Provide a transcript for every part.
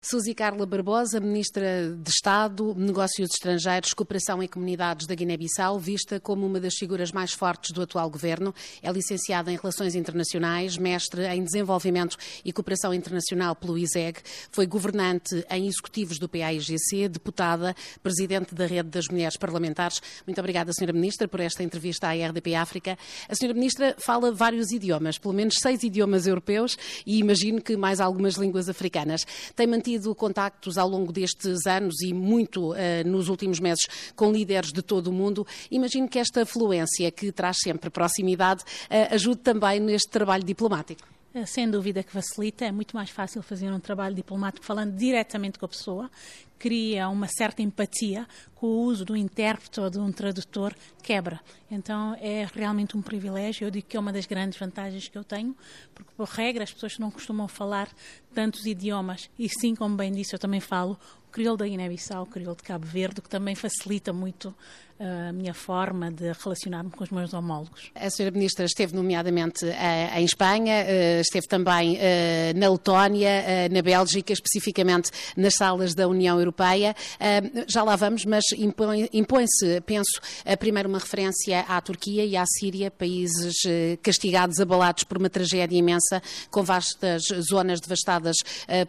Suzy Carla Barbosa, Ministra de Estado, Negócios Estrangeiros, Cooperação e Comunidades da Guiné-Bissau, vista como uma das figuras mais fortes do atual governo. É licenciada em Relações Internacionais, mestre em Desenvolvimento e Cooperação Internacional pelo ISEG, foi governante em executivos do PAIGC, deputada, presidente da Rede das Mulheres Parlamentares. Muito obrigada, Sra. Ministra, por esta entrevista à RDP África. A Sra. Ministra fala vários idiomas, pelo menos seis idiomas europeus e imagino que mais algumas línguas africanas. Tem mantido mantido contactos ao longo destes anos e muito uh, nos últimos meses com líderes de todo o mundo. Imagino que esta fluência, que traz sempre proximidade, uh, ajude também neste trabalho diplomático. Eh, sem dúvida que facilita, é muito mais fácil fazer um trabalho diplomático falando diretamente com a pessoa, cria uma certa empatia com o uso do intérprete ou de um tradutor quebra. Então é realmente um privilégio. Eu digo que é uma das grandes vantagens que eu tenho, porque por regra as pessoas não costumam falar tantos idiomas e sim, como bem disse, eu também falo o crioulo da Guiné-Bissau, o crioulo de Cabo Verde, que também facilita muito a minha forma de relacionar-me com os meus homólogos. A senhora Ministra esteve nomeadamente em Espanha, eh, esteve também eh, na Letónia, eh, na Bélgica, especificamente nas salas da União Europeia. Já lá vamos, mas impõe-se, penso, primeiro uma referência à Turquia e à Síria, países castigados, abalados por uma tragédia imensa, com vastas zonas devastadas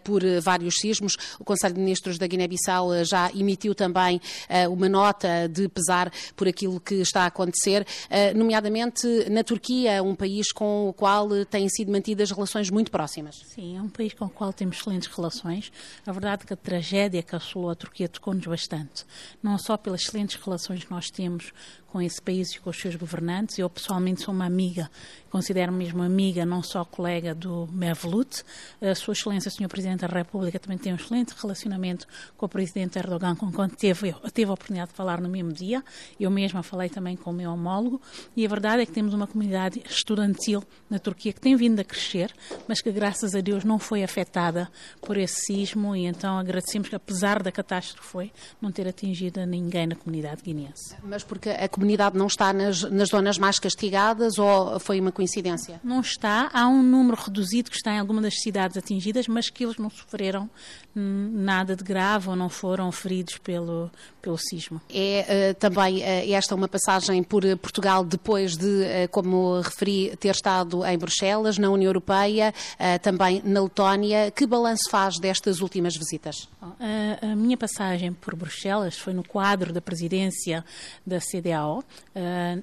por vários sismos. O Conselho de Ministros da Guiné-Bissau já emitiu também uma nota de pesar por aquilo que está a acontecer, eh, nomeadamente na Turquia, um país com o qual têm sido mantidas relações muito próximas. Sim, é um país com o qual temos excelentes relações. A verdade é que a tragédia que assolou a Turquia tocou-nos bastante, não só pelas excelentes relações que nós temos com esse país e com os seus governantes. Eu pessoalmente sou uma amiga, considero-me mesmo amiga, não só colega do Mevlut. A Sua Excelência, Sr. Presidente da República, também tem um excelente relacionamento com o Presidente Erdogan, com quem teve, teve a oportunidade de falar no mesmo dia. Eu mesma falei também com o meu homólogo. E a verdade é que temos uma comunidade estudantil na Turquia que tem vindo a crescer, mas que, graças a Deus, não foi afetada por esse sismo. E então agradecemos que, apesar da catástrofe foi, não ter atingido ninguém na comunidade guineense. Mas porque a comunidade não está nas, nas zonas mais castigadas ou foi uma coincidência? Não está. Há um número reduzido que está em algumas das cidades atingidas, mas que eles não sofreram nada de grave ou não foram feridos pelo, pelo sismo. É uh, também uh, esta uma passagem por Portugal depois de, uh, como referi, ter estado em Bruxelas, na União Europeia, também na Letónia. Que balanço faz destas últimas visitas? A minha passagem por Bruxelas foi no quadro da presidência da CDAO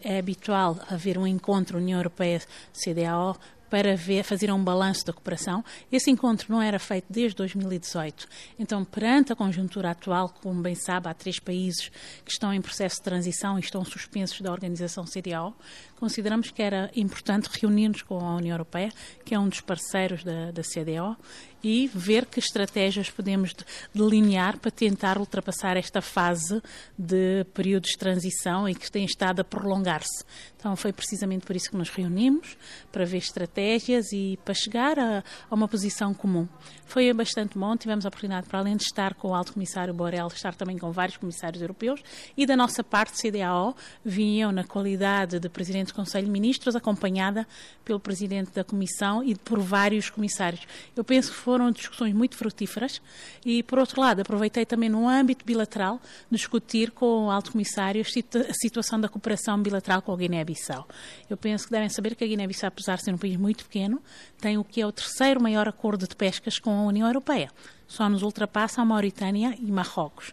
é habitual haver um encontro União Europeia-CDAO para ver, fazer um balanço da cooperação. Esse encontro não era feito desde 2018. Então, perante a conjuntura atual, como bem sabe, há três países que estão em processo de transição e estão suspensos da organização CDAO, consideramos que era importante reunir-nos com a União Europeia, que é um dos parceiros da, da CDO, e ver que estratégias podemos delinear para tentar ultrapassar esta fase de período de transição e que tem estado a prolongar-se. Então foi precisamente por isso que nos reunimos, para ver estratégias e para chegar a, a uma posição comum. Foi bastante bom, tivemos a oportunidade, para além de estar com o Alto Comissário Borrell, estar também com vários comissários europeus e da nossa parte, CDAO, vinham na qualidade de Presidente do Conselho de Ministros, acompanhada pelo Presidente da Comissão e por vários comissários. Eu penso que foram discussões muito frutíferas e, por outro lado, aproveitei também no âmbito bilateral discutir com o Alto Comissário a situação da cooperação bilateral com a Guiné-Bissau. Eu penso que devem saber que a Guiné-Bissau, apesar de ser um país muito pequeno, tem o que é o terceiro maior acordo de pescas com a União Europeia. Só nos ultrapassa a Mauritânia e Marrocos.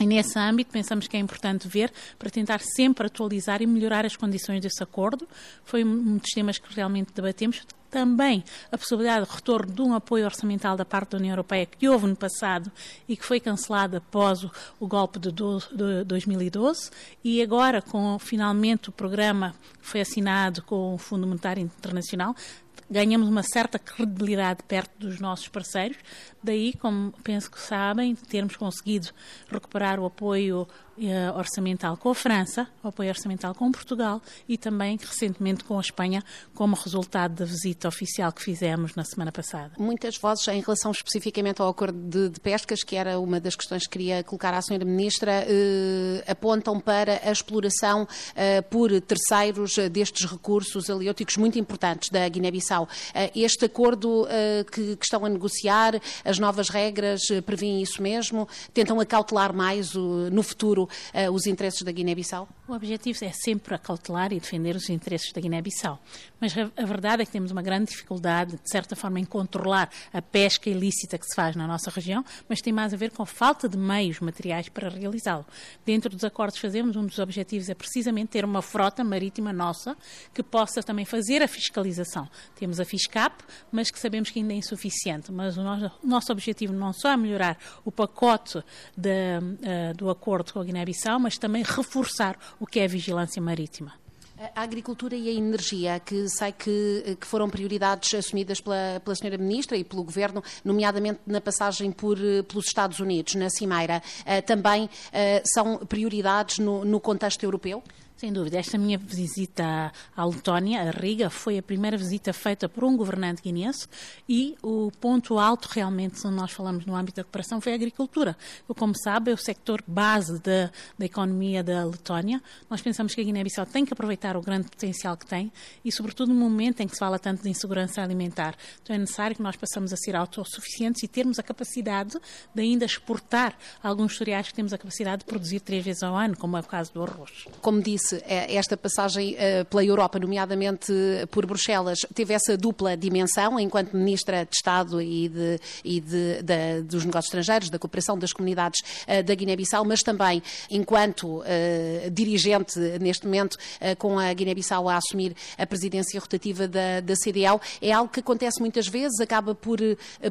E nesse âmbito pensamos que é importante ver para tentar sempre atualizar e melhorar as condições desse acordo. Foi um dos temas que realmente debatemos. Também a possibilidade de retorno de um apoio orçamental da parte da União Europeia que houve no passado e que foi cancelado após o, o golpe de, do, de 2012 e agora com finalmente o programa que foi assinado com o Fundo Monetário Internacional ganhamos uma certa credibilidade perto dos nossos parceiros. Daí, como penso que sabem, termos conseguido recuperar o apoio orçamental com a França, o apoio orçamental com Portugal e também recentemente com a Espanha, como resultado da visita oficial que fizemos na semana passada. Muitas vozes em relação especificamente ao acordo de, de pescas, que era uma das questões que queria colocar à Sra. Ministra, eh, apontam para a exploração eh, por terceiros destes recursos aleóticos muito importantes da Guiné-Bissau Guiné-Bissau. Este acordo que, que, estão a negociar, as novas regras prevêem isso mesmo? Tentam acautelar mais no futuro os interesses da Guiné-Bissau? O objetivo é sempre acautelar e defender os interesses da Guiné-Bissau. Mas a, a, verdade é que temos uma grande dificuldade, de certa forma, em controlar a pesca ilícita que se faz na nossa região, mas tem mais a ver com a falta de meios materiais para realizá-lo. Dentro dos acordos que fazemos, um dos objetivos é precisamente ter uma frota marítima nossa que possa também fazer a fiscalização. Temos a FISCAP, mas que sabemos que ainda é insuficiente. Mas o nosso, nosso objetivo não só é melhorar o pacote de, uh, do acordo com a Guiné-Bissau, mas também reforçar o que é a vigilância marítima. A agricultura e a energia, que sei que, que foram prioridades assumidas pela, pela Sra. Ministra e pelo Governo, nomeadamente na passagem por, pelos Estados Unidos, na Cimeira, eh, também eh, são prioridades no, no contexto europeu? Sem dúvida. Esta minha visita à Letónia, a Riga, foi a primeira visita feita por um governante guineense e o ponto alto, realmente, se nós falamos no âmbito da cooperação, foi a agricultura. Como sabe, é o sector base da, da economia da Letónia. Nós pensamos que a Guiné-Bissau tem que aproveitar o grande potencial que tem e, sobretudo, no momento em que se fala tanto de insegurança alimentar. Então é necessário que nós possamos a ser autossuficientes e termos a capacidade de ainda exportar alguns cereais que temos a capacidade de produzir três vezes ao ano, como é o caso do arroz. Como disse, é, esta passagem eh, pela Europa, nomeadamente por Bruxelas, teve essa dupla dimensão, enquanto Ministra de Estado e, de, e de, de, dos Negócios Estrangeiros, da Cooperação das Comunidades eh, da Guiné-Bissau, mas também enquanto dirigente, neste momento, com a Guiné-Bissau a assumir a presidência rotativa da, da é algo que acontece muitas vezes, acaba por,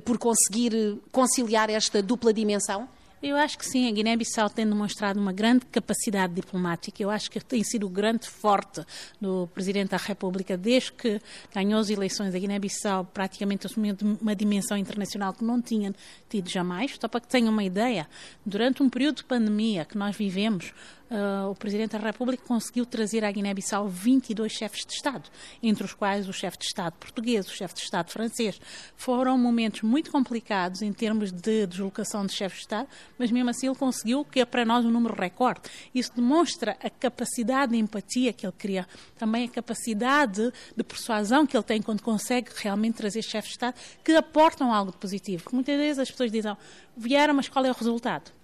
por conseguir conciliar esta dupla dimensão? Eu acho que sim, a Guiné-Bissau tem demonstrado uma grande capacidade diplomática. Eu acho que tem sido o grande forte do Presidente da República desde que ganhou as eleições. A Guiné-Bissau praticamente assumiu uma dimensão internacional que não tinha tido jamais. Só para que tenham uma ideia, durante um período de pandemia que nós vivemos, uh, o Presidente da República conseguiu trazer à Guiné-Bissau 22 chefes de Estado, entre os quais o chefe de Estado português, o chefe de Estado francês. Foram momentos muito complicados em termos de deslocação de chefes de Estado, mas mesmo assim ele conseguiu, que é para nós um número recorde. Isso demonstra a capacidade de empatia que ele cria, também a capacidade de persuasão que ele tem quando consegue realmente trazer chefes de Estado que aportam algo de positivo. Porque muitas vezes as pessoas dizem, vieram, mas qual é o resultado?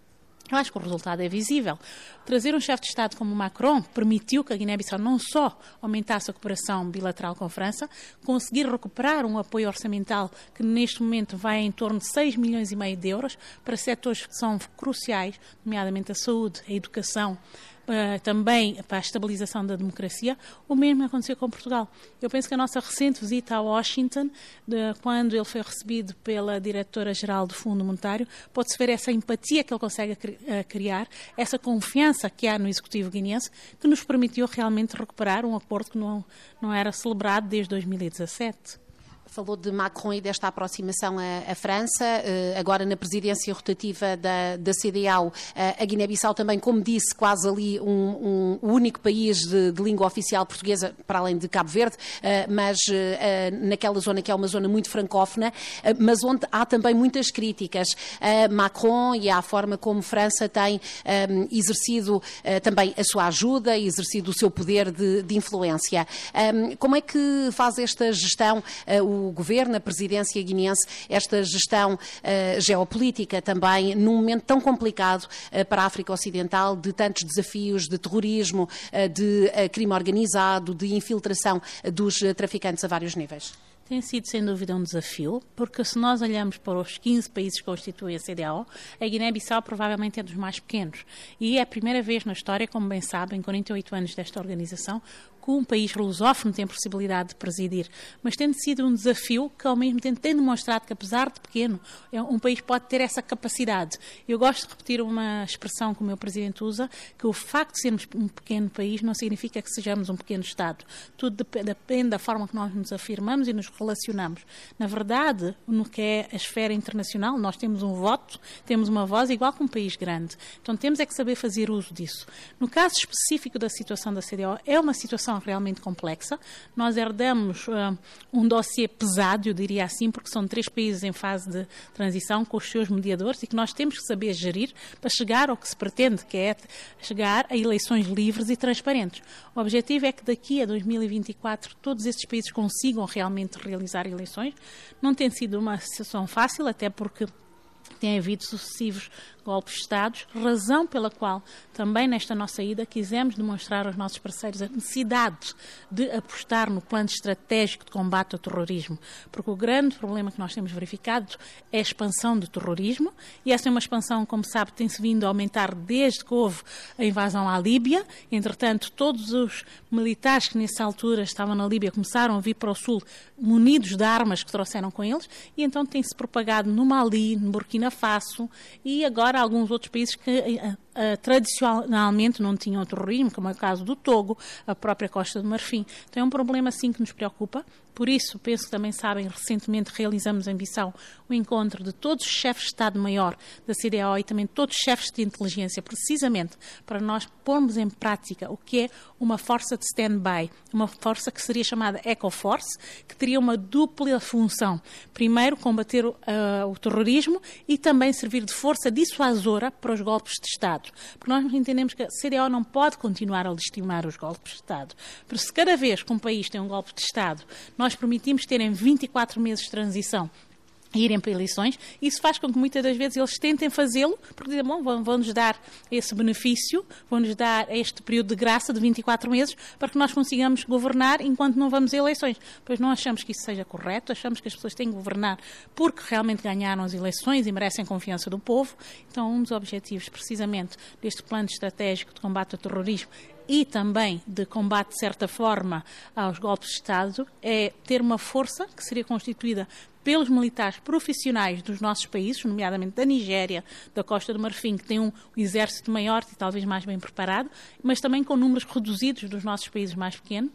Eu acho que o resultado é visível. Trazer um chefe de Estado como Macron permitiu que a Guiné-Bissau não só aumentasse a cooperação bilateral com a França, conseguir recuperar um apoio orçamental que neste momento vai em torno de 6 milhões e meio de euros para setores que são cruciais, nomeadamente a saúde, a educação, uh, também para a estabilização da democracia, o mesmo aconteceu com Portugal. Eu penso que a nossa recente visita a Washington, de, quando ele foi recebido pela diretora-geral do Fundo Monetário, pode-se ver essa empatia que ele consegue criar, essa confiança que há no Executivo guineense, que nos permitiu realmente recuperar um acordo que não, não era celebrado desde 2017. Falou de Macron e desta aproximação à, à França, uh, agora na presidência rotativa da, da CDAO, uh, eh, a Guiné-Bissau também, como disse, quase ali um, um único país de, de, língua oficial portuguesa, para além de Cabo Verde, uh, mas naquela zona que é uma zona muito francófona, mas onde há também muitas críticas a Macron e à forma como França tem um, exercido também a sua ajuda, exercido o seu poder de, de influência. Como é que faz esta gestão o governo, a presidência guineense, esta gestão uh, geopolítica também, num momento tão complicado uh, para a África Ocidental, de tantos desafios de terrorismo, uh, de crime organizado, de infiltração dos traficantes a vários níveis? Tem sido, sem dúvida, um desafio, porque se nós olhamos para os 15 países que constituem a CDAO, a Guiné-Bissau provavelmente é dos mais pequenos. E é a primeira vez na história, como bem sabem, 48 anos desta organização, que um país lusófono tem possibilidade de presidir, mas tem sido um desafio que, ao mesmo tempo, tem demonstrado que, apesar de pequeno, é um país pode ter essa capacidade. Eu gosto de repetir uma expressão que o meu presidente usa, que o facto de sermos um pequeno país não significa que sejamos um pequeno Estado. Tudo depende da forma que nós nos afirmamos e nos relacionamos. Na verdade, no que é a esfera internacional, nós temos um voto, temos uma voz igual que um país grande. Então temos é que saber fazer uso disso. No caso específico da situação da CDO, é uma situação situação realmente complexa. Nós herdamos uh, um dossiê pesado, eu diria assim, porque são três países em fase de transição com os seus mediadores e que nós temos que saber gerir para chegar ao que se pretende, que é chegar a eleições livres e transparentes. O objetivo é que daqui a 2024 todos esses países consigam realmente realizar eleições. Não tem sido uma situação fácil, até porque tem havido sucessivos golpes de Estado, razão pela qual também nesta nossa ida quisemos demonstrar aos nossos parceiros a necessidade de apostar no plano estratégico de combate ao terrorismo, porque o grande problema que nós temos verificado é a expansão do terrorismo e essa é uma expansão, como sabe, tem-se vindo a aumentar desde que houve a invasão à Líbia. Entretanto, todos os militares que nessa altura estavam na Líbia começaram a vir para o sul munidos de armas que trouxeram com eles e então tem-se propagado no Mali, no Burkina Faso e agora alguns outros países que uh, tradicionalmente não tinham terrorismo, como é o caso do Togo, a própria Costa do Marfim. Então é um problema sim que nos preocupa. Por isso, penso que também sabem, recentemente realizamos em Bissau o encontro de todos os chefes de Estado-Maior da CDAO e também todos os chefes de inteligência, precisamente para nós pormos em prática o que é uma força de stand-by, uma força que seria chamada Ecoforce, que teria uma dupla função. Primeiro, combater uh, o terrorismo e também servir de força dissuasora para os golpes de Estado. Porque nós entendemos que a CDAO não pode continuar a legitimar os golpes de Estado. Porque se cada vez que um país tem um golpe de Estado, nós permitimos terem 24 meses de transição irem para eleições, isso faz com que muitas das vezes eles tentem fazê-lo, porque dizem, bom, vão-nos dar esse benefício, vão-nos dar este período de graça de 24 meses, para que nós consigamos governar enquanto não vamos a eleições. Pois não achamos que isso seja correto, achamos que as pessoas têm que governar porque realmente ganharam as eleições e merecem confiança do povo. Então, um dos objetivos, precisamente, deste plano estratégico de combate ao terrorismo e também de combate, de certa forma, aos golpes de Estado, é ter uma força que seria constituída pelos militares profissionais dos nossos países, nomeadamente da Nigéria, da Costa do Marfim, que tem um exército maior e talvez mais bem preparado, mas também com números reduzidos dos nossos países mais pequenos,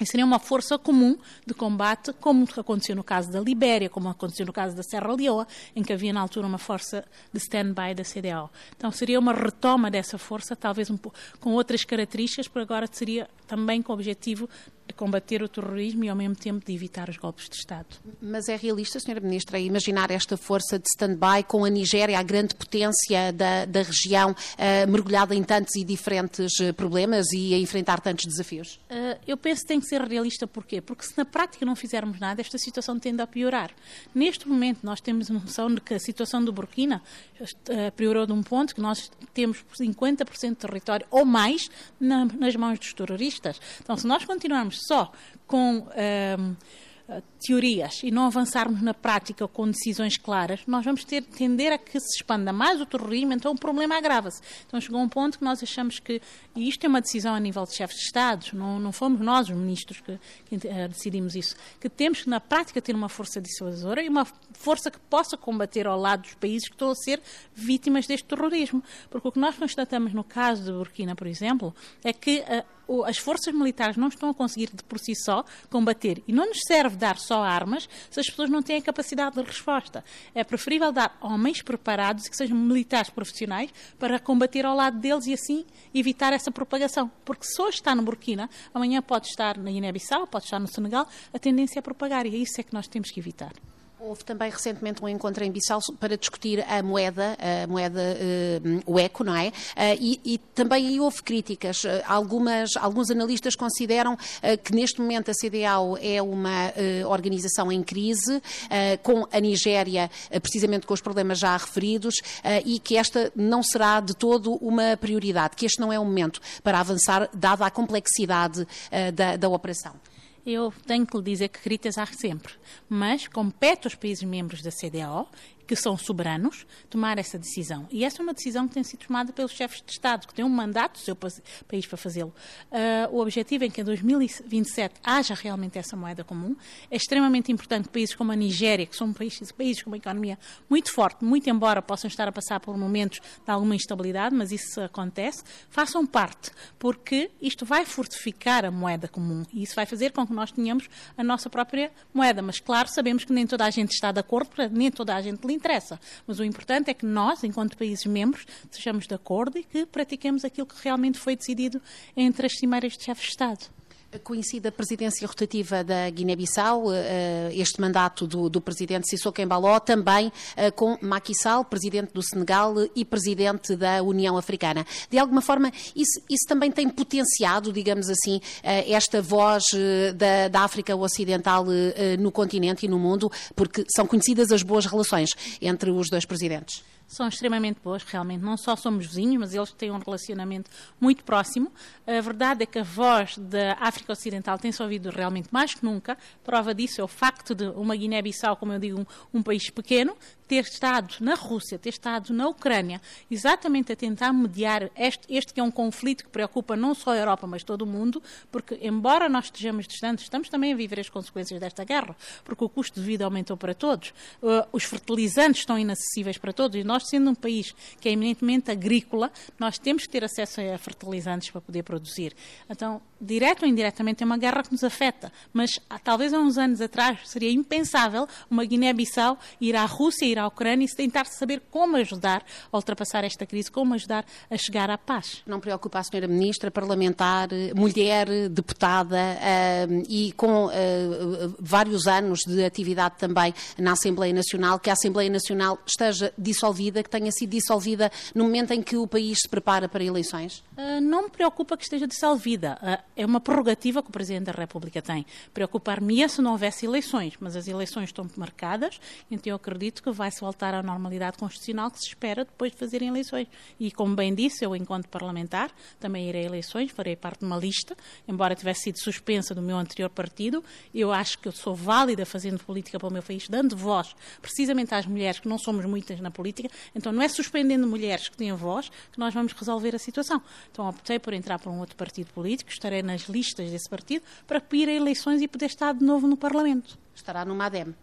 e seria uma força comum de combate, como aconteceu no caso da Libéria, como aconteceu no caso da Serra Leoa, em que havia na altura uma força de stand-by da CDAO. Então seria uma retoma dessa força, talvez um com outras características, por agora seria também com o objetivo combater o terrorismo e ao mesmo tempo de evitar os golpes de Estado. Mas é realista, Sra. Ministra, imaginar esta força de stand-by com a Nigéria, a grande potência da, da região, uh, mergulhada em tantos e diferentes eh, problemas e a enfrentar tantos desafios? Uh, eu penso que tem que ser realista, porquê? Porque se na prática não fizermos nada, esta situação tende a piorar. Neste momento, nós temos a noção de que a situação do Burkina uh, piorou de um ponto que nós temos 50% de território ou mais na, nas mãos dos terroristas. Então, se nós continuarmos só com. Um, eh, teorias e não avançarmos na prática com decisões claras, nós vamos ter tender a que se expanda mais o terrorismo, então o problema agrava-se. Então chegou um ponto que nós achamos que, e isto é uma decisão a nível de chefes de Estados, não, não fomos nós os ministros que, que uh, decidimos isso, que temos que na prática ter uma força dissuasora e uma força que possa combater ao lado dos países que estão a ser vítimas deste terrorismo. Porque o que nós constatamos no caso de Burkina, por exemplo, é que uh, as forças militares não estão a conseguir de por si só combater. E não nos serve dar só armas se as pessoas não têm a capacidade de resposta. É preferível dar homens preparados e que sejam militares profissionais para combater ao lado deles e assim evitar essa propagação. Porque se hoje está no Burkina, amanhã pode estar na Guiné-Bissau, pode estar no Senegal, a tendência é propagar e é isso é que nós temos que evitar. Houve também recentemente um encontro em Bissau para discutir a moeda, a moeda uh, o eco, não é? Uh, e, e, também aí houve críticas. Uh, algumas, alguns analistas consideram que neste momento a CDAO é uma organização em crise, com a Nigéria, precisamente com os problemas já referidos, e que esta não será de todo uma prioridade, que este não é o momento para avançar, dada a complexidade da, da operação eu tenho que lhe dizer que críticas há sempre, mas compete aos países membros da CDAO que são soberanos, tomar essa decisão. E essa é uma decisão que tem sido tomada pelos chefes de Estado, que têm um mandato do seu país para fazê-lo. Uh, o objetivo é que em 2027 haja realmente essa moeda comum. É extremamente importante que países como a Nigéria, que são países, países com uma economia muito forte, muito embora possam estar a passar por momentos de alguma instabilidade, mas isso acontece, façam parte, porque isto vai fortificar a moeda comum e isso vai fazer com que nós tenhamos a nossa própria moeda. Mas, claro, sabemos que nem toda a gente está de acordo, nem toda a gente interessa. Mas o importante é que nós, enquanto países membros, sejamos de acordo e que pratiquemos aquilo que realmente foi decidido entre as cimeiras de chefes de Estado. Coincide a presidência rotativa da Guiné-Bissau, eh, este mandato do, do presidente Sissoko Embaló, também eh, com Macky Sall, presidente do Senegal e presidente da União Africana. De alguma forma, isso, isso também tem potenciado, digamos assim, eh, esta voz da, da África Ocidental no continente e no mundo, porque são conhecidas as boas relações entre os dois presidentes são extremamente boas, realmente. Não só somos vizinhos, mas eles têm um relacionamento muito próximo. A verdade é que a voz da África Ocidental tem-se ouvido realmente mais que nunca. Prova disso é o facto de uma Guiné-Bissau, como eu digo, um, um país pequeno, ter estado na Rússia, ter estado na Ucrânia, exatamente a tentar mediar este, este, que é um conflito que preocupa não só a Europa, mas todo o mundo, porque, embora nós estejamos distantes, estamos também a viver as consequências desta guerra, porque o custo de vida aumentou para todos, uh, os fertilizantes estão inacessíveis para todos, e nós, sendo um país que é eminentemente agrícola, nós temos que ter acesso a fertilizantes para poder produzir. Então, direto ou indiretamente, é uma guerra que nos afeta, mas talvez há uns anos atrás seria impensável uma Guiné-Bissau ir à Rússia, ir à Ucrânia e tentar saber como ajudar a ultrapassar esta crise, como ajudar a chegar à paz. Não preocupa a senhora Ministra, parlamentar, mulher, deputada uh, e com uh, vários anos de atividade também na Assembleia Nacional, que a Assembleia Nacional esteja dissolvida, que tenha sido dissolvida no momento em que o país se prepara para eleições? Uh, não me preocupa que esteja dissolvida. é uma prerrogativa que o Presidente da República tem. Preocupar-me se não houvesse eleições, mas as eleições estão marcadas, então eu acredito que vai vai-se voltar à normalidade constitucional que se espera depois de fazerem eleições. E, como bem disse, eu, enquanto parlamentar, também irei a eleições, farei parte de uma lista, embora tivesse sido suspensa do meu anterior partido. Eu acho que eu sou válida fazendo política para o meu país, dando voz precisamente às mulheres, que não somos muitas na política. Então, não é suspendendo mulheres que têm voz que nós vamos resolver a situação. Então, optei por entrar para um outro partido político, estarei nas listas desse partido para ir a eleições e poder estar de novo no Parlamento. Estará no MADEM.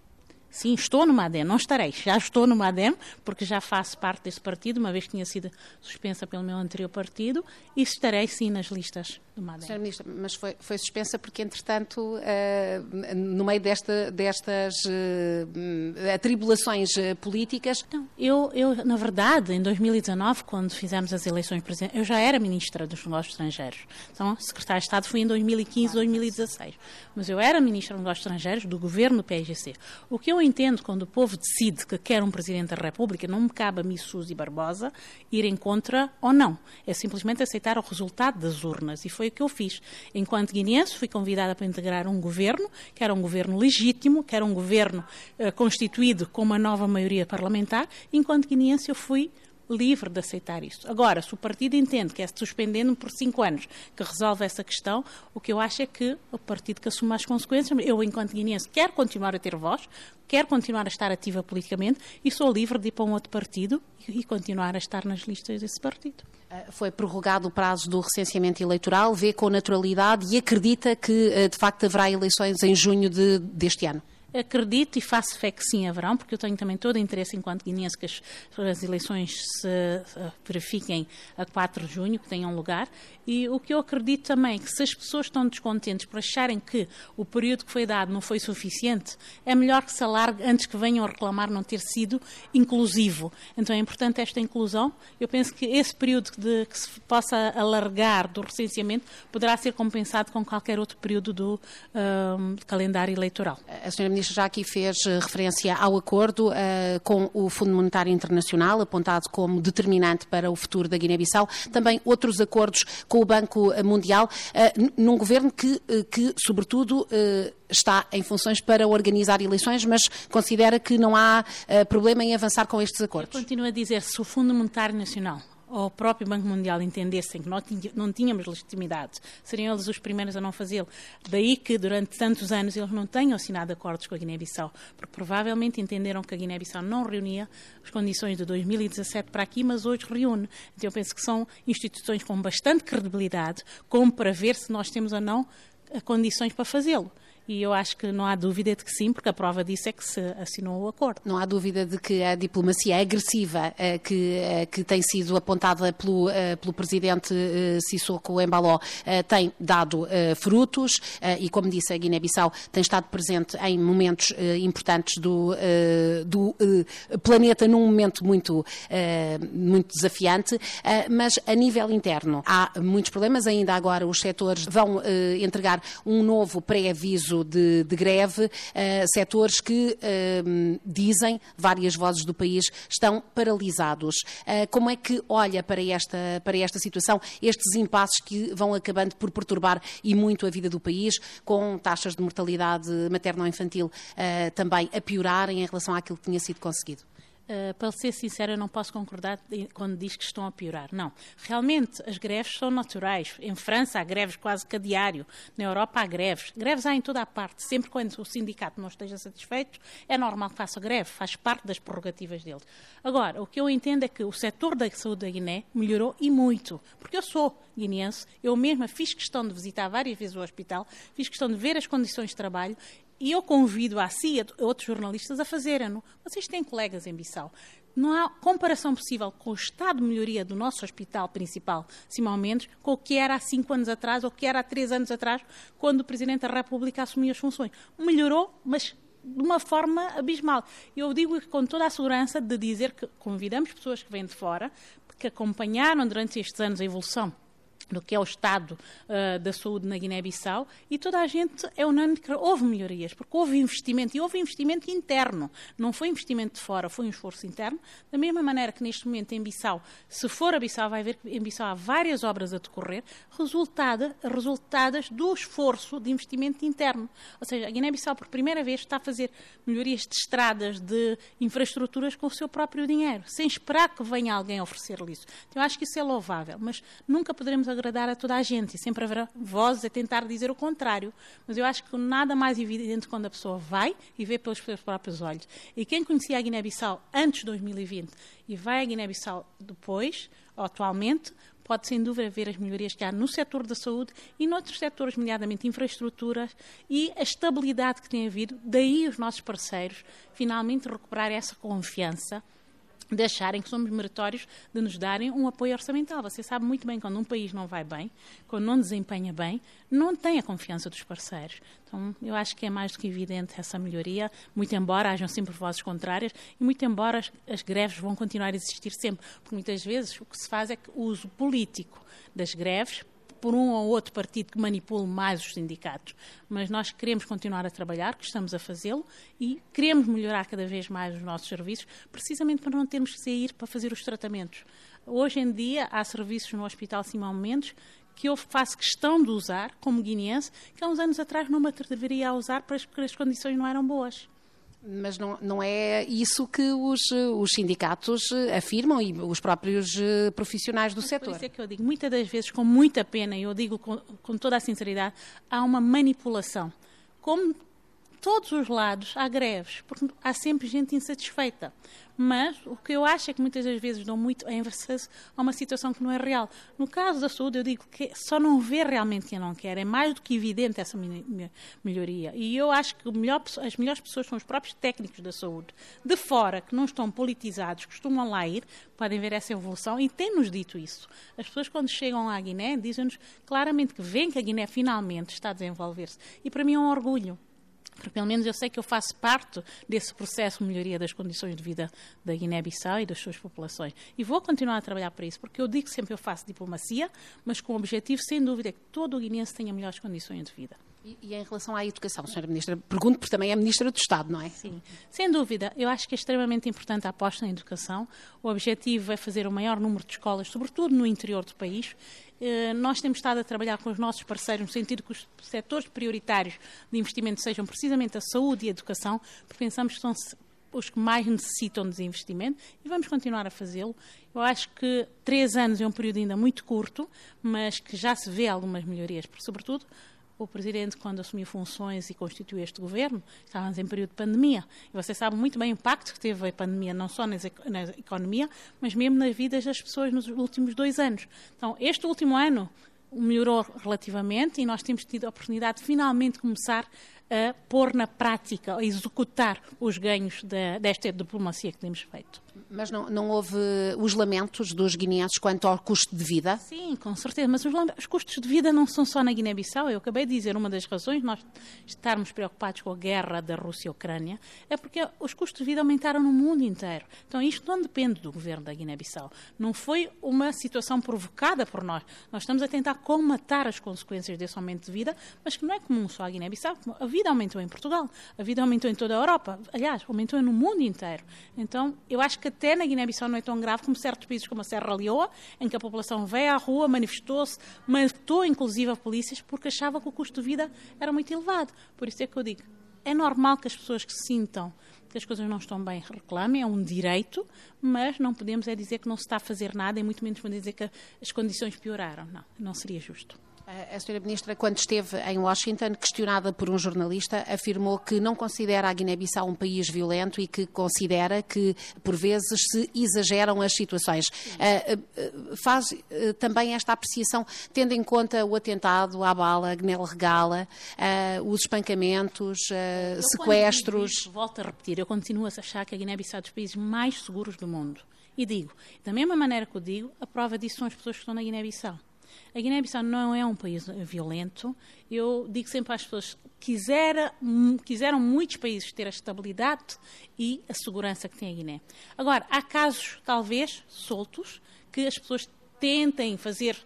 Sim, estou no MADEM, não estarei, já estou no MADEM, porque já faço parte desse partido, uma vez que tinha sido suspensa pelo meu anterior partido, e estarei sim nas listas Senhora Ministra, mas foi, foi suspensa porque, entretanto, uh, no meio desta, destas uh, atribulações uh, políticas... Não, eu, eu, na verdade, em 2019, quando fizemos as eleições presidenciais, eu já era Ministra dos Negócios Estrangeiros. Então, Secretária de Estado fui em 2015, 2016. Mas eu era Ministra dos Negócios Estrangeiros do governo do PSGC. O que eu entendo quando o povo decide que quer um Presidente da República, não me cabe a mim, Suzy Barbosa, ir em contra ou não. É simplesmente aceitar o resultado das urnas. E foi que eu fiz. Enquanto guineense, fui convidada para integrar um governo, que era um governo legítimo, que era um governo uh, constituído com uma nova maioria parlamentar. Enquanto guineense, eu fui livre de aceitar isso. Agora, se o partido entende que é suspendendo por cinco anos que resolve essa questão, o que eu acho é que o partido que assuma as consequências, eu, enquanto guineense, quero continuar a ter voz, quero continuar a estar ativa politicamente e sou livre de ir para um outro partido e continuar a estar nas listas desse partido. Eh, foi prorrogado o prazo do recenseamento eleitoral, vê com naturalidade e acredita que, eh, de facto, haverá eleições em junho de, deste ano? Acredito e faço fé que sim haverão, porque eu tenho também todo o interesse, enquanto guineense, que as, as, eleições se uh, verifiquem a 4 de junho, que tenham lugar. E o que eu acredito também é que se as pessoas estão descontentes por acharem que o período que foi dado não foi suficiente, é melhor que se alargue antes que venham a reclamar não ter sido inclusivo. Então é importante esta inclusão. Eu penso que esse período de, que se possa alargar do recenseamento poderá ser compensado com qualquer outro período do uh, calendário eleitoral. A senhora Já aqui fez eh, referência ao acordo uh, com o Fundo Monetário Internacional, apontado como determinante para o futuro da Guiné-Bissau. Também outros acordos com o Banco Mundial, uh, num governo que, uh, que sobretudo, está em funções para organizar eleições, mas considera que não há problema em avançar com estes acordos. Eu continuo a dizer, se o Fundo Monetário Nacional ou o próprio Banco Mundial entendessem que não tínhamos legitimidade, seriam eles os primeiros a não fazê-lo. Daí que, durante tantos anos, eles não tenham assinado acordos com a Guiné-Bissau, porque provavelmente entenderam que a Guiné-Bissau não reunia as condições de 2017 para aqui, mas hoje reúne. Então, eu penso que são instituições com bastante credibilidade, como para ver se nós temos ou não condições para fazê-lo. E eu acho que não há dúvida de que sim, porque a prova disso é que se assinou o acordo. Não há dúvida de que a diplomacia agressiva eh, que, eh, que tem sido apontada pelo, eh, pelo presidente Sissoko Embaló tem dado frutos e, como disse, a Guiné-Bissau tem estado presente em momentos importantes do, do planeta num momento muito, muito desafiante, mas a nível interno há muitos problemas. Ainda agora os setores vão entregar um novo pré-aviso de, de, greve, setores que dizem, várias vozes do país estão paralisados. como é que olha para esta, para esta situação, estes impasses que vão acabando por perturbar e muito a vida do país, com taxas de mortalidade materno-infantil também a piorarem em relação àquilo que tinha sido conseguido? Uh, para ser sincera, não posso concordar quando diz que estão a piorar. Não. Realmente, as greves são naturais. Em França há greves quase que a diário. Na Europa há greves. Greves há em toda a parte. Sempre quando o sindicato não esteja satisfeito, é normal que faça greve. Faz parte das prerrogativas dele. Agora, o que eu entendo é que o setor da saúde da Guiné melhorou e muito. Porque eu sou guineense, eu mesma fiz questão de visitar várias vezes o hospital, fiz questão de ver as condições de trabalho e eu convido a si e a outros jornalistas a fazerem-no. Vocês têm colegas em Bissau. Não há comparação possível com o estado de melhoria do nosso hospital principal, Simão Mendes, com o que era há cinco anos atrás ou o que era há três anos atrás, quando o Presidente da República assumiu as funções. Melhorou, mas de uma forma abismal. Eu digo com toda a segurança de dizer que convidamos pessoas que vêm de fora, que acompanharam durante estes anos a evolução do que é o estado uh, da saúde na Guiné-Bissau e toda a gente é unânime que houve melhorias, porque houve investimento e houve investimento interno, não foi investimento de fora, foi um esforço interno, da mesma maneira que neste momento em Bissau, se for a Bissau, vai ver que em Bissau há várias obras a decorrer, resultada, resultadas do esforço de investimento interno. Ou seja, a Guiné-Bissau por primeira vez está a fazer melhorias de estradas, de infraestruturas com o seu próprio dinheiro, sem esperar que venha alguém oferecer-lhe isso. Então, eu acho que isso é louvável, mas nunca poderemos agradar a toda a gente e sempre haverá vozes a tentar dizer o contrário. Mas eu acho que nada mais evidente quando a pessoa vai e vê pelos seus próprios olhos. E quem conhecia a Guiné-Bissau antes de 2020 e vai à Guiné-Bissau depois, atualmente, pode sem dúvida ver as melhorias que há no setor da saúde e noutros setores, nomeadamente infraestruturas, e a estabilidade que tem havido. Daí os nossos parceiros finalmente recuperar essa confiança de acharem que somos meritórios de nos darem um apoio orçamental. Você sabe muito bem quando um país não vai bem, quando não desempenha bem, não tem a confiança dos parceiros. Então, eu acho que é mais do que evidente essa melhoria, muito embora hajam sempre vozes contrárias e muito embora as, as greves vão continuar a existir sempre, porque muitas vezes o que se faz é que o uso político das greves por um ou outro partido que manipule mais os sindicatos. Mas nós queremos continuar a trabalhar, que estamos a fazê-lo, e queremos melhorar cada vez mais os nossos serviços, precisamente para não termos que sair para fazer os tratamentos. Hoje em dia há serviços no Hospital Simão Mendes que eu faço questão de usar como guineense, que há uns anos atrás não me atreveria a usar porque as condições não eram boas. Mas não, não é isso que os, os sindicatos afirmam e os próprios eh, profissionais do Mas setor. Por isso é que eu digo, muitas das vezes, com muita pena, e eu digo com, com toda a sinceridade, há uma manipulação. Como todos os lados há greves, porque há sempre gente insatisfeita. Mas o que eu acho é que muitas das vezes dão muito ênfase a uma situação que não é real. No caso da saúde, eu digo que só não vê realmente quem não quer. É mais do que evidente essa melhoria. E eu acho que melhor, as melhores pessoas são os próprios técnicos da saúde. De fora, que não estão politizados, costumam lá ir, podem ver essa evolução e têm-nos dito isso. As pessoas, quando chegam à Guiné, dizem-nos claramente que veem que a Guiné finalmente está a desenvolver-se. E para mim é um orgulho pelo menos eu sei que eu faço parte desse processo de melhoria das condições de vida da Guiné-Bissau e das suas populações. E vou continuar a trabalhar para isso, porque eu digo sempre que eu faço diplomacia, mas com o objetivo, sem dúvida, que todo o guineense tenha melhores condições de vida. E, e, em relação à educação, Sra. Ministra, pergunto porque também é Ministra do Estado, não é? Sim, sem dúvida. Eu acho que é extremamente importante a aposta na educação. O objetivo é fazer o maior número de escolas, sobretudo no interior do país. Eh, nós temos estado a trabalhar com os nossos parceiros no sentido que os setores prioritários de investimento sejam precisamente a saúde e a educação, porque pensamos que são os que mais necessitam de investimento e vamos continuar a fazê-lo. Eu acho que três anos é um período ainda muito curto, mas que já se vê algumas melhorias, sobretudo, o Presidente, quando assumiu funções e constituiu este governo, estávamos em período de pandemia. E você sabe muito bem o impacto que teve a pandemia, não só na economia, mas mesmo nas vidas das pessoas nos últimos dois anos. Então, este último ano melhorou relativamente e nós temos tido a oportunidade de finalmente começar a pôr na prática, a executar os ganhos de, desta diplomacia que temos feito. Mas não, não houve os lamentos dos guineenses quanto ao custo de vida? Sim, com certeza. Mas os, os custos de vida não são só na Guiné-Bissau. Eu acabei de dizer uma das razões nós estarmos preocupados com a guerra da Rússia e Ucrânia é porque os custos de vida aumentaram no mundo inteiro. Então isto não depende do governo da Guiné-Bissau. Não foi uma situação provocada por nós. Nós estamos a tentar colmatar as consequências desse aumento de vida, mas que não é comum só à Guiné-Bissau. A vida aumentou em Portugal, a vida aumentou em toda a Europa. Aliás, aumentou no mundo inteiro. Então eu acho que até na Guiné-Bissau não é tão grave como certos países como a Serra Leoa, em que a população veio à rua, manifestou-se, matou inclusive a polícias porque achava que o custo de vida era muito elevado. Por isso é que eu digo, é normal que as pessoas que sintam que as coisas não estão bem reclamem, é um direito, mas não podemos é dizer que não se está a fazer nada e muito menos dizer que as condições pioraram. Não, não seria justo. A senhora ministra, quando esteve em Washington, questionada por um jornalista, afirmou que não considera a Guiné-Bissau um país violento e que considera que, por vezes, se exageram as situações. Uh, uh, faz uh, também esta apreciação, tendo em conta o atentado à bala, Gnel Regala, os espancamentos, sequestros. Volto a repetir, eu continuo a achar que a Guiné-Bissau é dos países mais seguros do mundo. E digo, da mesma maneira que eu digo, a prova disso são as pessoas que estão na Guiné-Bissau. A Guiné-Bissau não é um país violento. Eu digo sempre às pessoas, quisera, quiseram muitos países ter a estabilidade e a segurança que tem a Guiné. Agora, há casos, talvez, soltos, que as pessoas tentem fazer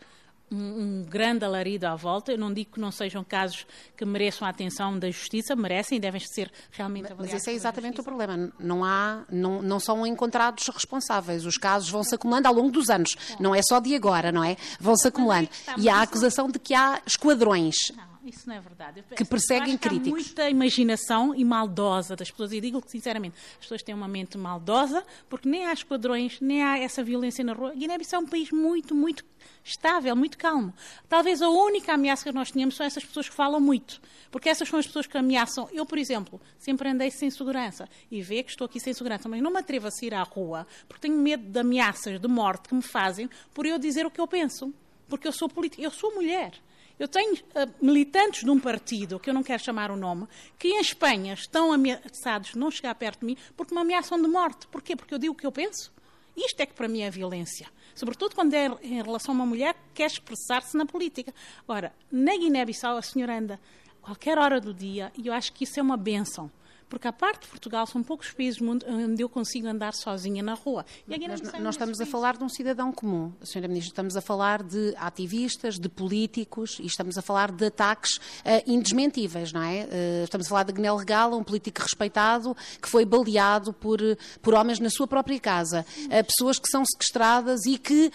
um, um, grande alarido à volta. Eu não digo que não sejam casos que mereçam a atenção da justiça, merecem e devem ser realmente avaliados. Mas esse é exatamente o problema. Não, há, não, não são encontrados responsáveis. Os casos vão se acumulando ao longo dos anos. Não, não é só de agora, não é? Vão se acumulando. E há a acusação de que há esquadrões. Não. Isso não é verdade. Eu, que perseguem críticos. Há muita imaginação e maldosa das pessoas. E digo que, sinceramente, as pessoas têm uma mente maldosa, porque nem há esquadrões, nem há essa violência na rua. Guiné-Bissau é um país muito, muito estável, muito calmo. Talvez a única ameaça que nós tenhamos são essas pessoas que falam muito, porque essas são as pessoas que ameaçam. Eu, por exemplo, sempre andei sem segurança e vê que estou aqui sem segurança, mas não me atrevo a sair à rua porque tenho medo de ameaças de morte que me fazem por eu dizer o que eu penso. Porque eu sou política, eu sou mulher. Eu tenho uh, militantes de um partido, que eu não quero chamar o nome, que em Espanha estão ameaçados de não chegar perto de mim porque me ameaçam de morte. Porquê? Porque eu digo o que eu penso. Isto é que para mim é violência. Sobretudo quando é em relação a uma mulher que quer expressar-se na política. Ora, na Guiné-Bissau a senhora anda qualquer hora do dia e eu acho que isso é uma benção porque a parte de Portugal são poucos países onde eu consigo andar sozinha na rua. Mas nós estamos a falar de um cidadão comum, Sra. Ministra, estamos a falar de ativistas, de políticos e estamos a falar de ataques uh, indesmentíveis, não é? Uh, estamos a falar de Gnel Regala, um político respeitado que foi baleado por, por homens na sua própria casa, uh, pessoas que são sequestradas e que,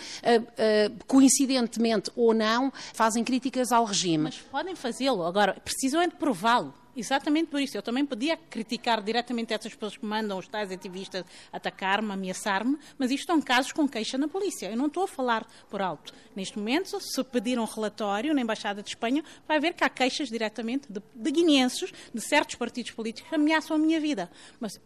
coincidentemente ou não, fazem críticas ao regime. Mas podem fazê-lo, agora precisam é de prová-lo. Exatamente por isso. Eu também podia criticar diretamente essas pessoas que mandam os tais ativistas atacar-me, ameaçar-me, mas isto são casos com queixa na polícia. Eu não estou a falar por alto. Neste momento, se pedir um relatório na Embaixada de Espanha, vai ver que há queixas diretamente de, de de certos partidos políticos que ameaçam a minha vida. Mas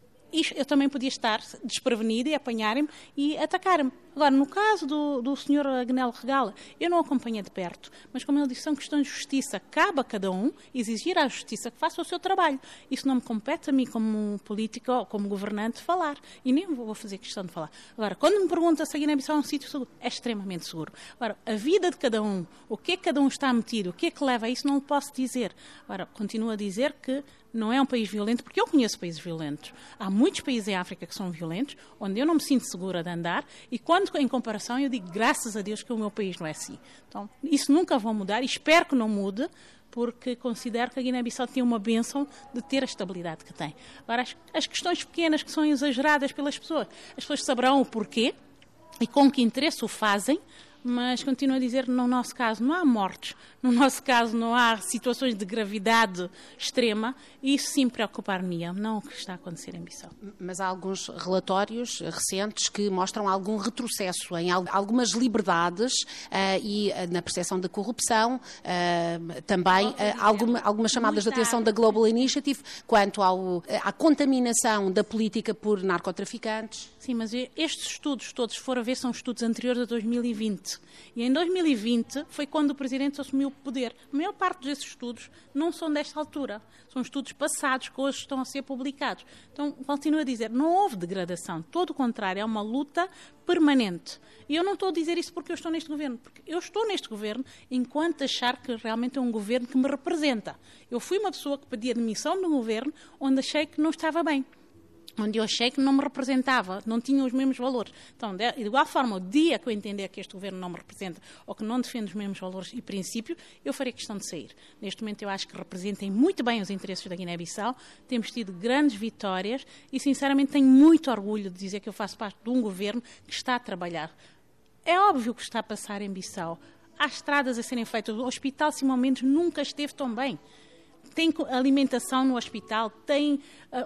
eu também podia estar desprevenida e apanharem-me e atacar-me. Agora, no caso do, do Sr. Agnel Regala, eu não acompanhei de perto, mas como ele disse, são questões de justiça. Cabe a cada um exigir à justiça que faça o seu trabalho. Isso não me compete a mim, como política ou como governante, falar. E nem vou fazer questão de falar. Agora, quando me pergunta se a Guiné-Bissau é um sítio seguro, é extremamente seguro. Agora, a vida de cada um, o que é que cada um está metido, o que é que leva a isso, não posso dizer. Agora, continuo a dizer que não é um país violento, porque eu conheço países violentos. Há muitos países em África que são violentos, onde eu não me sinto segura de andar, e quando em comparação eu digo graças a Deus que o meu país não é assim. Então, isso nunca vai mudar espero que não mude, porque considero que a Guiné-Bissau tem uma benção de ter a estabilidade que tem. Agora, as, as questões pequenas que são exageradas pelas pessoas, as pessoas saberão o porquê e com que interesse o fazem, mas continuo a dizer, no nosso caso não há mortes, no nosso caso não há situações de gravidade extrema, e isso sim preocupar-me, não o que está a acontecer em Bissau. Mas há alguns relatórios recentes que mostram algum retrocesso em algumas liberdades uh, e uh, na percepção da corrupção, uh, também alguma, algumas chamadas de atenção da Global Initiative quanto ao, à contaminação da política por narcotraficantes. Sim, mas estes estudos todos, se for a ver, são estudos anteriores a 2020 2020. E em 2020 foi quando o Presidente assumiu o poder. A maior parte desses estudos não são desta altura. São estudos passados que hoje estão a ser publicados. Então, continuo a dizer, não houve degradação. Todo o contrário, é uma luta permanente. E eu não estou a dizer isso porque eu estou neste governo. Porque eu estou neste governo enquanto achar que realmente é um governo que me representa. Eu fui uma pessoa que pedia demissão do governo onde achei que não estava bem onde eu achei que não me representava, não tinha os mesmos valores. Então, de igual forma, o dia que eu entender que este governo não me representa ou que não defende os mesmos valores e princípios, eu farei questão de sair. Neste momento, eu acho que representem muito bem os interesses da Guiné-Bissau, temos tido grandes vitórias e, sinceramente, tenho muito orgulho de dizer que eu faço parte de um governo que está a trabalhar. É óbvio que está a passar em Bissau. Há estradas a serem feitas. O Hospital Simão Mendes nunca esteve tão bem tem alimentação no hospital, tem uh,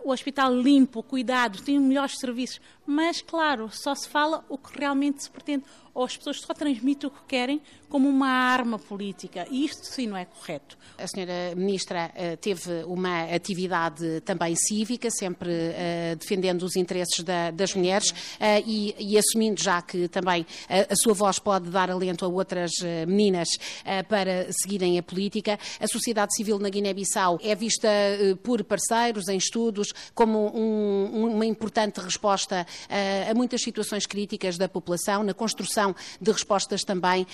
o hospital limpo, cuidado, tem melhores serviços. Mas, claro, só se fala o que realmente se pretende. Ou as pessoas só transmitem o que querem como uma arma política. E isto sim não é correto. A senhora Ministra uh, teve uma atividade também cívica, sempre uh, defendendo os interesses da, das mulheres e, e, assumindo já que também a sua voz pode dar alento a outras meninas para seguirem a política. A sociedade civil na Guiné-Bissau é vista por parceiros em estudos como um, uma importante resposta a muitas situações críticas da população, na construção de respostas também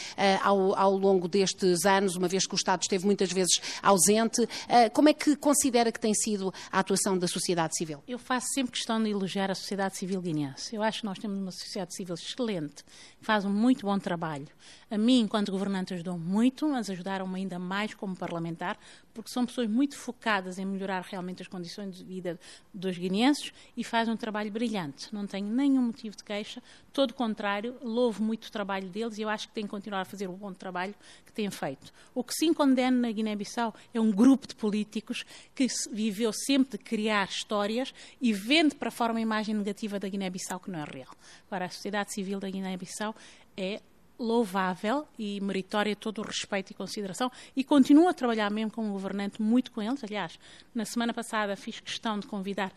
ao, ao longo destes anos, uma vez que o Estado esteve muitas vezes ausente. Como é que considera que tem sido a atuação da sociedade civil? Eu faço sempre questão de elogiar a sociedade civil guineense. Eu acho que nós temos uma sociedade civil excelente, que faz um muito bom trabalho. A mim, enquanto governante, ajudou muito, mas ajudaram-me ainda mais como parlamentar, porque são pessoas muito focadas em melhorar realmente as condições de vida dos guineenses e fazem um trabalho brilhante. Não tenho nenhum motivo de queixa, todo o contrário, louvo muito o trabalho deles e eu acho que têm que continuar a fazer o bom trabalho que têm feito. O que sim condeno na Guiné-Bissau é um grupo de políticos que viveu sempre de criar histórias e vende para fora uma imagem negativa da Guiné-Bissau que não é real. Agora, a sociedade civil da Guiné-Bissau é louvável e meritória todo o respeito e consideração e continuo a trabalhar mesmo como governante muito com eles. Aliás, na semana passada fiz questão de convidar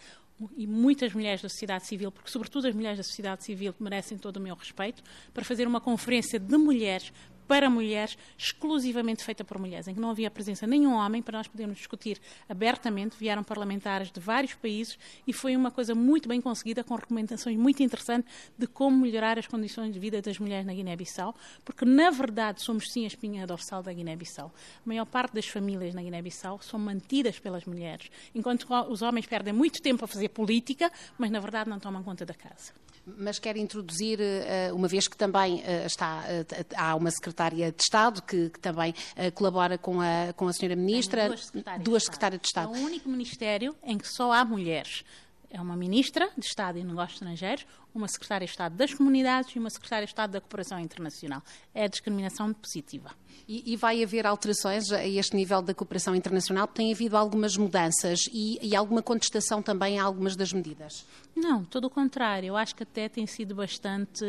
e muitas mulheres da sociedade civil, porque sobretudo as mulheres da sociedade civil merecem todo o meu respeito, para fazer uma conferência de mulheres para mulheres, exclusivamente feita por mulheres, em que não havia presença nenhum homem para nós podermos discutir abertamente. Vieram parlamentares de vários países e foi uma coisa muito bem conseguida, com recomendações muito interessantes de como melhorar as condições de vida das mulheres na Guiné-Bissau, porque na verdade somos sim a espinha dorsal da Guiné-Bissau. A maior parte das famílias na Guiné-Bissau são mantidas pelas mulheres, enquanto os homens perdem muito tempo a fazer política, mas na verdade não tomam conta da casa mas quer introduzir, eh, uma vez que também eh, está, eh, há uma secretária de Estado que, que também colabora com a, com a senhora Ministra, duas secretárias, duas secretárias de Estado. É o único ministério em que só há mulheres. É uma ministra de Estado e Negócios Estrangeiros, uma secretária de Estado das Comunidades e uma secretária de Estado da Cooperação Internacional. É a discriminação positiva. E, e, vai haver alterações a este nível da cooperação internacional? Tem havido algumas mudanças e, e, alguma contestação também a algumas das medidas? Não, todo o contrário. Eu acho que até têm sido bastante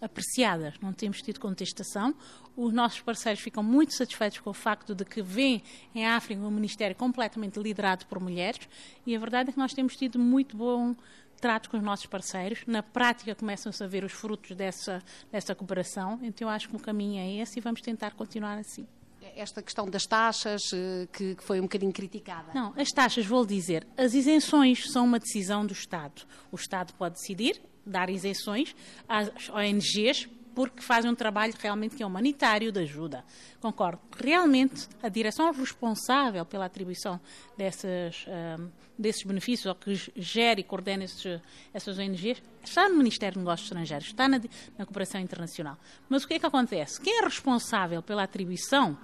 apreciadas. Não temos tido contestação. Os nossos parceiros ficam muito satisfeitos com o facto de que vem em África um ministério completamente liderado por mulheres e a verdade é que nós temos tido muito bom trato com os nossos parceiros. Na prática, começam-se a ver os frutos dessa, dessa cooperação. Então, eu acho que o caminho é esse e vamos tentar continuar assim esta questão das taxas, eh, que, foi um bocadinho criticada. Não, as taxas, vou dizer, as isenções são uma decisão do Estado. O Estado pode decidir dar isenções às ONGs porque fazem um trabalho realmente que é humanitário, de ajuda. Concordo. Realmente, a direção responsável pela atribuição dessas, um, desses benefícios, ou que gere e coordena esses, essas ONGs, está no Ministério dos Negócios Estrangeiros, está na, na, cooperação internacional. Mas o que é que acontece? Quem é responsável pela atribuição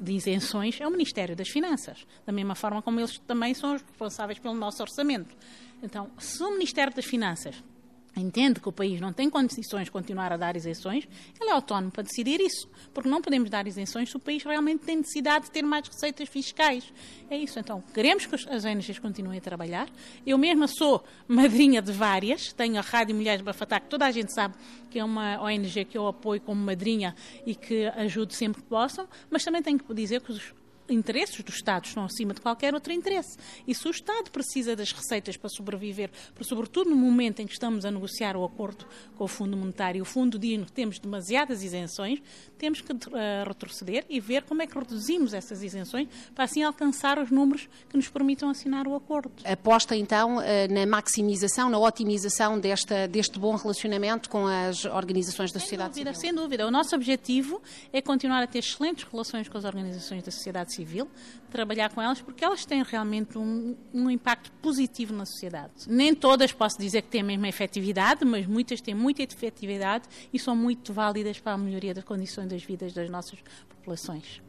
de isenções é o Ministério das Finanças, da mesma forma como eles também são os responsáveis pelo nosso orçamento. Então, se o Ministério das Finanças entende que o país não tem condições de continuar a dar isenções, ele é autónomo para decidir isso. Porque não podemos dar isenções se o país realmente tem necessidade de ter mais receitas fiscais. É isso. Então, queremos que as ONGs continuem a trabalhar. Eu mesma sou madrinha de várias. Tenho a Rádio Mulheres Bafatá, que toda a gente sabe que é uma ONG que eu apoio como madrinha e que ajudo sempre que possam. Mas também tenho que dizer que os interesses do Estado estão acima de qualquer outro interesse. E se o Estado precisa das receitas para sobreviver, sobretudo no momento em que estamos a negociar o acordo com o Fundo Monetário, o Fundo diz que temos demasiadas isenções, temos que uh, retroceder e ver como é que reduzimos essas isenções para assim alcançar os números que nos permitam assinar o acordo. Aposta então uh, na maximização, na otimização desta, deste bom relacionamento com as organizações da sem sociedade dúvida, civil. Sem dúvida. O nosso objetivo é continuar a ter excelentes relações com as organizações da sociedade civil, trabalhar com elas porque elas têm realmente um, um impacto positivo na sociedade. Nem todas posso dizer que têm a mesma efetividade, mas muitas têm muita efetividade e são muito válidas para a melhoria das condições das vidas das nossas populações.